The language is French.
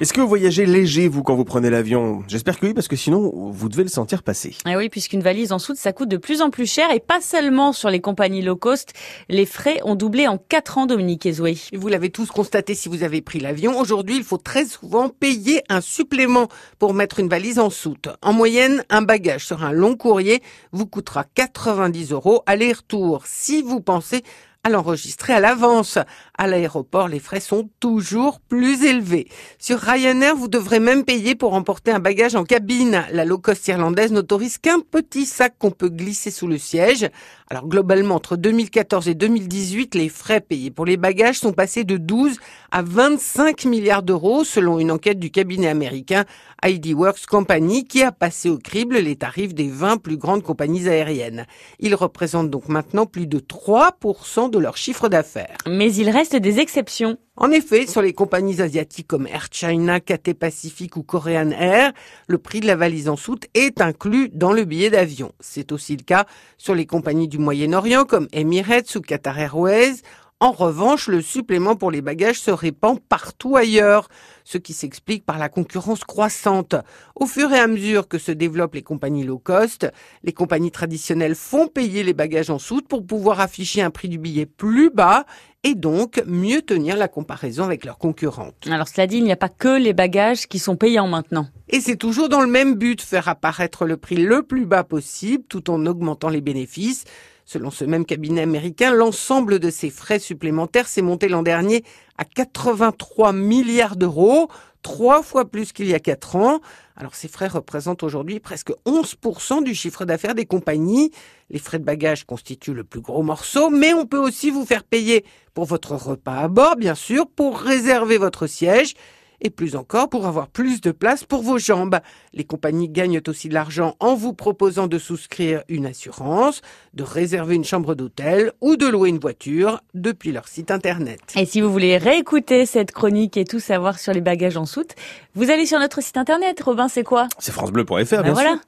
Est-ce que vous voyagez léger, vous, quand vous prenez l'avion? J'espère que oui, parce que sinon, vous devez le sentir passer. Ah oui, puisqu'une valise en soute, ça coûte de plus en plus cher, et pas seulement sur les compagnies low cost. Les frais ont doublé en 4 ans, Dominique Ezoué. Vous l'avez tous constaté si vous avez pris l'avion. Aujourd'hui, il faut très souvent payer un supplément pour mettre une valise en soute. En moyenne, un bagage sur un long courrier vous coûtera 90 euros aller-retour. Si vous pensez à l'enregistrer à l'avance. À l'aéroport, les frais sont toujours plus élevés. Sur Ryanair, vous devrez même payer pour emporter un bagage en cabine. La low cost irlandaise n'autorise qu'un petit sac qu'on peut glisser sous le siège. Alors globalement, entre 2014 et 2018, les frais payés pour les bagages sont passés de 12 à 25 milliards d'euros selon une enquête du cabinet américain ID Works Company qui a passé au crible les tarifs des 20 plus grandes compagnies aériennes. Ils représentent donc maintenant plus de 3% de leur chiffre d'affaires. Mais il reste des exceptions. En effet, sur les compagnies asiatiques comme Air China, Cathay Pacific ou Korean Air, le prix de la valise en soute est inclus dans le billet d'avion. C'est aussi le cas sur les compagnies du Moyen-Orient comme Emirates ou Qatar Airways. En revanche, le supplément pour les bagages se répand partout ailleurs, ce qui s'explique par la concurrence croissante. Au fur et à mesure que se développent les compagnies low cost, les compagnies traditionnelles font payer les bagages en soute pour pouvoir afficher un prix du billet plus bas et donc mieux tenir la comparaison avec leurs concurrentes. Alors cela dit, il n'y a pas que les bagages qui sont payants maintenant. Et c'est toujours dans le même but, faire apparaître le prix le plus bas possible tout en augmentant les bénéfices. Selon ce même cabinet américain, l'ensemble de ces frais supplémentaires s'est monté l'an dernier à 83 milliards d'euros, trois fois plus qu'il y a quatre ans. Alors ces frais représentent aujourd'hui presque 11% du chiffre d'affaires des compagnies. Les frais de bagages constituent le plus gros morceau, mais on peut aussi vous faire payer pour votre repas à bord, bien sûr, pour réserver votre siège et plus encore pour avoir plus de place pour vos jambes. Les compagnies gagnent aussi de l'argent en vous proposant de souscrire une assurance, de réserver une chambre d'hôtel ou de louer une voiture depuis leur site internet. Et si vous voulez réécouter cette chronique et tout savoir sur les bagages en soute, vous allez sur notre site internet. Robin, c'est quoi? C'est francebleu.fr, bien ben voilà. sûr.